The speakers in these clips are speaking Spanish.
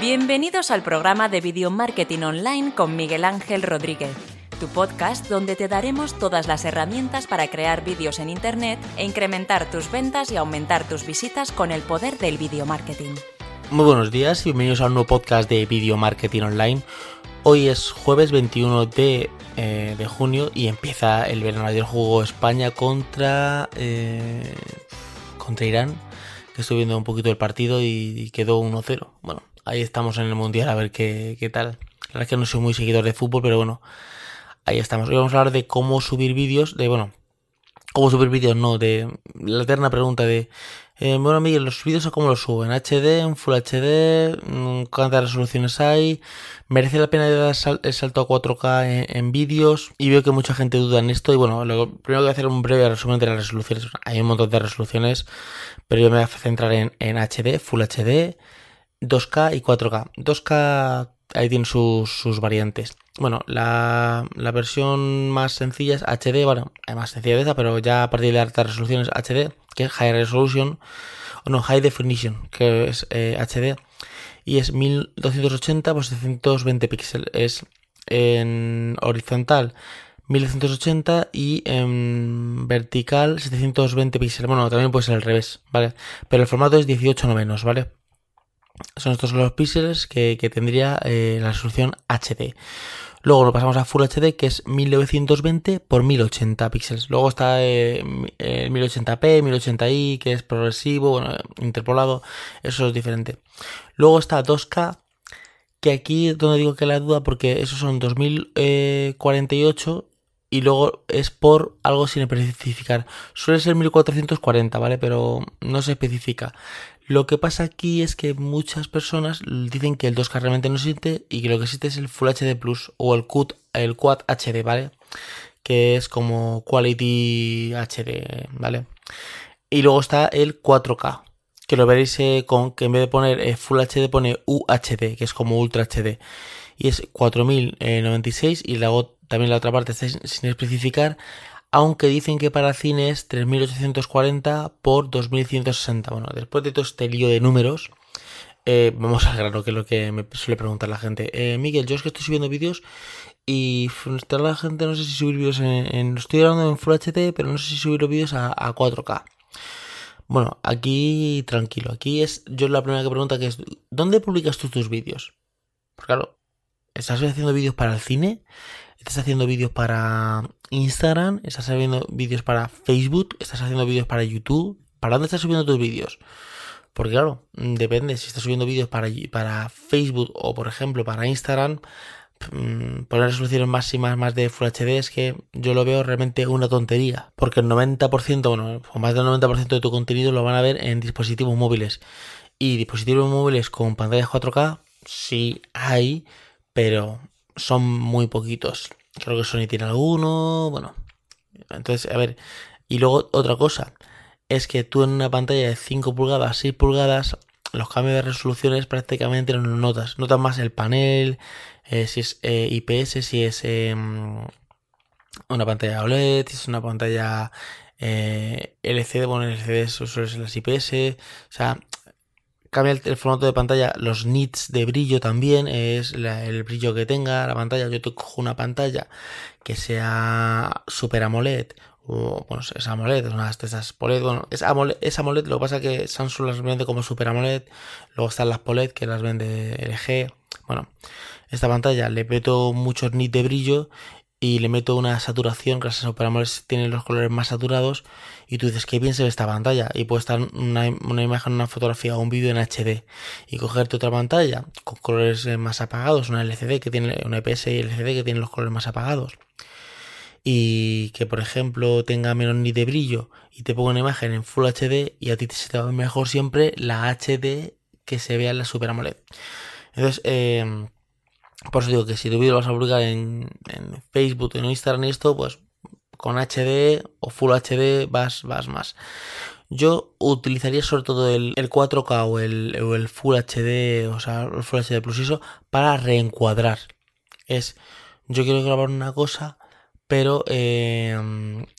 Bienvenidos al programa de Video Marketing Online con Miguel Ángel Rodríguez, tu podcast donde te daremos todas las herramientas para crear vídeos en Internet e incrementar tus ventas y aumentar tus visitas con el poder del video marketing. Muy buenos días y bienvenidos a un nuevo podcast de Video Marketing Online. Hoy es jueves 21 de, eh, de junio y empieza el verano del juego España contra, eh, contra Irán. Que estoy viendo un poquito el partido y, quedó 1-0. Bueno, ahí estamos en el mundial a ver qué, qué tal. La verdad es que no soy muy seguidor de fútbol, pero bueno, ahí estamos. Hoy vamos a hablar de cómo subir vídeos, de bueno, cómo subir vídeos, no, de la eterna pregunta de eh, bueno, Miguel, los vídeos cómo los subo, en HD, en Full HD, mm, cuántas resoluciones hay, merece la pena dar el salto a 4K en, vídeos y veo que mucha gente duda en esto y bueno, lo primero que voy a hacer un breve resumen de las resoluciones. Hay un montón de resoluciones, pero yo me voy a centrar en, en HD, Full HD, 2K y 4K. 2K ahí tiene sus, sus variantes. Bueno, la, la, versión más sencilla es HD, bueno, hay más sencilla de esa, pero ya a partir de altas resoluciones HD, que es High Resolution, o no, High Definition, que es HD, eh, y es 1280 por 720 píxeles. Es en horizontal 1280 y en vertical 720 píxeles. Bueno, también puede ser al revés, ¿vale? Pero el formato es 18 novenos, ¿vale? Son estos los píxeles que, tendría eh, la resolución HD. Luego lo pasamos a Full HD, que es 1920 por 1080 píxeles. Luego está eh, el 1080p, 1080i, que es progresivo, bueno, interpolado. Eso es diferente. Luego está 2K, que aquí es donde digo que la duda, porque esos son 2048 y luego es por algo sin especificar. Suele ser 1440, ¿vale? Pero no se especifica. Lo que pasa aquí es que muchas personas dicen que el 2K realmente no existe y que lo que existe es el Full HD Plus o el Quad, el Quad HD, ¿vale? Que es como Quality HD, ¿vale? Y luego está el 4K, que lo veréis eh, con que en vez de poner eh, Full HD pone UHD, que es como Ultra HD. Y es 4096 y luego también la otra parte está sin especificar aunque dicen que para cine es 3840 por 2160. Bueno, después de todo este lío de números, eh, vamos al grano, que es lo que me suele preguntar la gente. Eh, Miguel, yo es que estoy subiendo vídeos y la gente no sé si subir vídeos en, Estoy grabando en Full HD, pero no sé si subir los vídeos a, 4K. Bueno, aquí tranquilo. Aquí es yo la primera que pregunta que es ¿dónde publicas tú tus vídeos? Pues claro, ¿estás haciendo vídeos para el cine? Estás haciendo vídeos para Instagram, estás haciendo vídeos para Facebook, estás haciendo vídeos para YouTube. ¿Para dónde estás subiendo tus vídeos? Porque claro, depende, si estás subiendo vídeos para, para Facebook o por ejemplo para Instagram, mm, poner resoluciones máximas más de Full HD es que yo lo veo realmente una tontería. Porque el 90%, bueno, o más del 90% de tu contenido lo van a ver en dispositivos móviles. Y dispositivos móviles con pantallas 4K, sí hay, pero son muy poquitos. Creo que Sony tiene alguno. Bueno. Entonces, a ver. Y luego otra cosa. Es que tú en una pantalla de 5 pulgadas, 6 pulgadas, los cambios de resoluciones prácticamente no notas. Notas más el panel, eh, si es eh, IPS, si es em, una pantalla OLED, si es una pantalla eh, LCD, bueno, LCD suele ser las IPS. O sea, cambia el, formato de pantalla, los nits de brillo también, es el brillo que tenga la pantalla. Yo te cojo una pantalla que sea Super AMOLED, o bueno, es AMOLED, es una de esas POLED, bueno, es AMOLED, es AMOLED, lo que pasa es que Samsung las vende como Super AMOLED, luego están las POLED que las vende LG. Bueno, esta pantalla le meto muchos nits de brillo y le meto una saturación, gracias a Super AMOLED tiene los colores más saturados y tú dices que bien se ve esta pantalla y puede estar una, imagen, una fotografía o un vídeo en HD y cogerte otra pantalla con colores eh, más apagados, una LCD que tiene una IPS y LCD que tiene los colores más apagados y que por ejemplo tenga menos ni de brillo y te pongo una imagen en Full HD y a ti se te va mejor siempre la HD que se vea en la Super AMOLED. Entonces, eh, por eso digo que si tu vídeo lo vas a publicar en, en Facebook, en Instagram y esto, pues con HD o Full HD vas, vas más. Yo utilizaría sobre todo el, 4K o el, Full HD, o sea, el Full HD Plus eso, para reencuadrar. Es, yo quiero grabar una cosa, pero eh,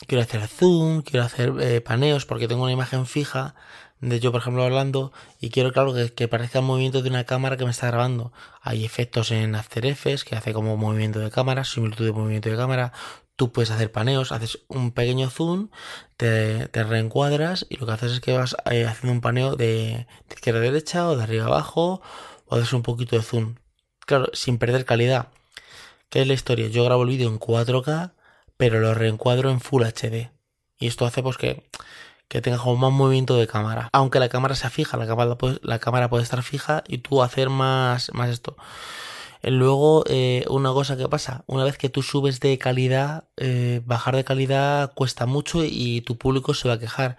quiero hacer zoom, quiero hacer eh, paneos porque tengo una imagen fija de yo, por ejemplo, hablando y quiero, claro, que, que parezca el movimiento de una cámara que me está grabando. Hay efectos en After Effects que hace como movimiento de cámara, similitud de movimiento de cámara. Tú puedes hacer paneos, haces un pequeño zoom, te, reencuadras y lo que haces es que vas eh, haciendo un paneo de, de izquierda a derecha o de arriba a abajo o haces un poquito de zoom. Claro, sin perder calidad. ¿Qué es la historia? Yo grabo el vídeo en 4K, pero lo reencuadro en Full HD. Y esto hace pues que que tenga como más movimiento de cámara. Aunque la cámara sea fija, la cámara puede, estar fija y tú hacer más, más esto. Eh, luego, eh, una cosa que pasa, una vez que tú subes de calidad, eh, bajar de calidad cuesta mucho y tu público se va a quejar.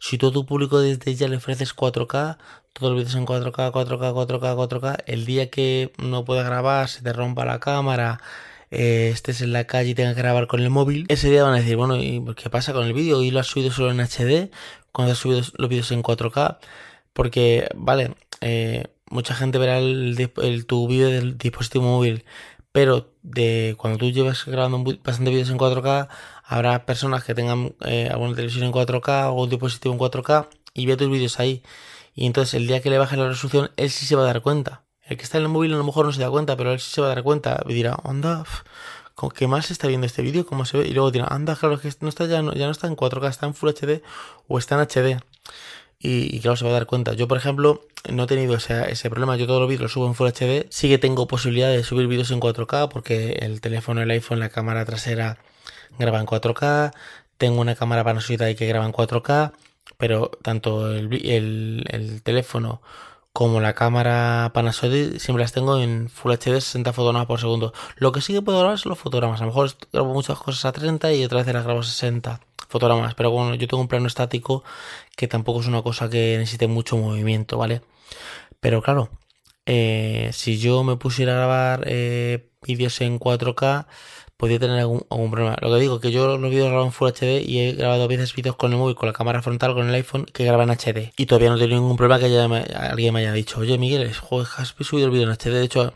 Si tú tu público desde ya le ofreces 4K, todos los vídeos en 4K, 4K, 4K, 4K, el día que no pueda grabar, se te rompa la cámara, eh, estés en la calle y tengas que grabar con el móvil, ese día van a decir, bueno, ¿y qué pasa con el vídeo? ¿Y lo has subido solo en HD? Cuando has subido los vídeos en 4K? Porque, vale, eh, mucha gente verá el, tu vídeo del dispositivo móvil, pero de cuando tú llevas grabando bastante vídeos en 4K, habrá personas que tengan eh, alguna televisión en 4K o un dispositivo en 4K y ve tus vídeos ahí. Y entonces el día que le bajes la resolución, él sí se va a dar cuenta. El que está en el móvil a lo mejor no se da cuenta, pero él sí se va a dar cuenta y dirá, anda, ¿qué más se está viendo este vídeo? ¿Cómo se ve? Y luego dirá, anda, claro, que no está ya, no, ya no está en 4K, está en Full HD o está en HD. Y, claro, se va a dar cuenta. Yo, por ejemplo, no he tenido ese, problema. Yo todos los vídeos los subo en Full HD. Sí que tengo posibilidad de subir vídeos en 4K porque el teléfono, el iPhone, la cámara trasera graba en 4K. Tengo una cámara Panasonic ahí que graba en 4K. Pero tanto el teléfono como la cámara Panasonic siempre las tengo en Full HD 60 fotogramas por segundo. Lo que sí que puedo grabar son los fotogramas. A lo mejor grabo muchas cosas a 30 y otras veces las grabo a 60 fotogramas. Pero bueno, yo tengo un plano estático que tampoco es una cosa que necesite mucho movimiento, ¿vale? Pero claro, eh, si yo me pusiera a grabar eh, vídeos en 4K, podría tener algún, problema. Lo que digo, que yo los vídeos grabo en Full HD y he grabado veces vídeos con el móvil, con la cámara frontal, con el iPhone, que graban en HD. Y todavía no he tenido ningún problema que alguien me haya dicho, oye Miguel, has subido el vídeo en HD. De hecho,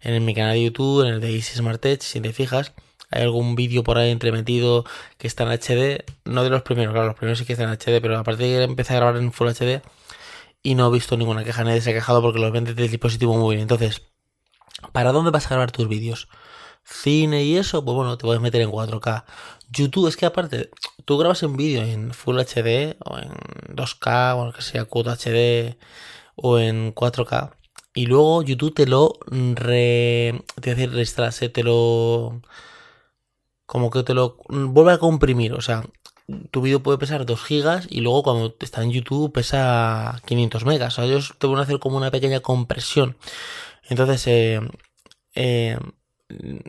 en mi canal de YouTube, en el de Easy Smart Edge, si te fijas, hay algún vídeo por ahí entremetido que está en HD. No de los primeros, claro, los primeros sí que están en HD, pero a partir de que empecé a grabar en Full HD y no he visto ninguna queja, nadie se ha quejado porque los vende del dispositivo móvil. Entonces, ¿para dónde vas a grabar tus vídeos? Cine y eso, pues bueno, te puedes meter en 4K. YouTube es que aparte, tú grabas un vídeo en Full HD o en 2K o lo que sea, Quad HD o en 4K y luego YouTube te lo re, te decir restrase, te lo como que te lo vuelve a comprimir, o sea, tu vídeo puede pesar 2 gigas y luego cuando está en YouTube pesa 500 megas, o sea, ellos te van a hacer como una pequeña compresión. Entonces, eh, eh,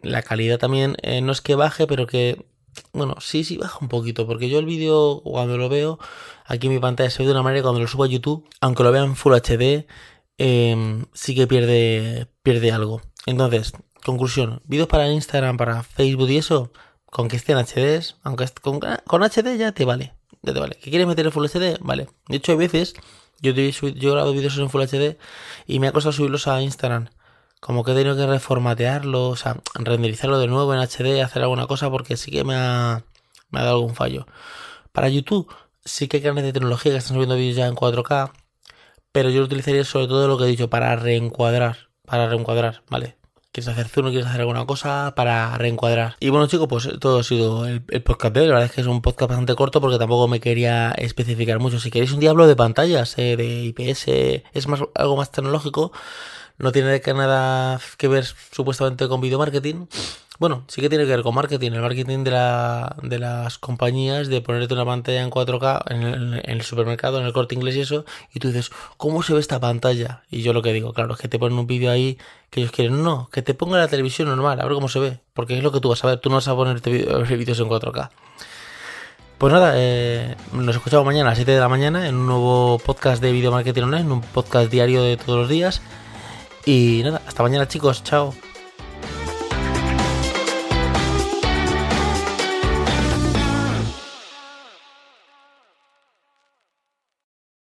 la calidad también eh, no es que baje, pero que, bueno, sí, sí baja un poquito, porque yo el vídeo cuando lo veo aquí en mi pantalla se ve de una manera cuando lo subo a YouTube, aunque lo vean en Full HD, em, sí que pierde, pierde algo. Entonces, conclusión, vídeos para Instagram, para Facebook y eso, con que estén HDs, aunque con, con HD ya te vale, ya te vale. ¿Que quieres meter en Full HD? Vale. De hecho, hay veces, yo, yo grabo vídeos en Full HD y me ha costado subirlos a Instagram como que he tenido que reformatearlo, o sea, renderizarlo de nuevo en HD, hacer alguna cosa porque sí que me ha, me ha dado algún fallo. Para YouTube sí que hay canales de tecnología que están subiendo vídeos ya en 4K, pero yo lo utilizaría sobre todo lo que he dicho, para reencuadrar, para reencuadrar, ¿vale? quieres hacer zoom, quieres hacer alguna cosa para reencuadrar. Y bueno chicos, pues todo ha sido el, podcast de hoy. La verdad es que es un podcast bastante corto porque tampoco me quería especificar mucho. Si queréis un diablo de pantallas, eh, de IPS, es más algo más tecnológico, no tiene nada que ver supuestamente con video marketing. Bueno, sí que tiene que ver con marketing, el marketing de, la, de las compañías, de ponerte una pantalla en 4K en el, en el, supermercado, en el corte inglés y eso, y tú dices, ¿cómo se ve esta pantalla? Y yo lo que digo, claro, es que te ponen un vídeo ahí que ellos quieren, no, que te ponga la televisión normal, a ver cómo se ve, porque es lo que tú vas a ver, tú no vas a ponerte vídeos en 4K. Pues nada, eh, nos escuchamos mañana a las 7 de la mañana en un nuevo podcast de video marketing online, un podcast diario de todos los días. Y nada, hasta mañana chicos, chao.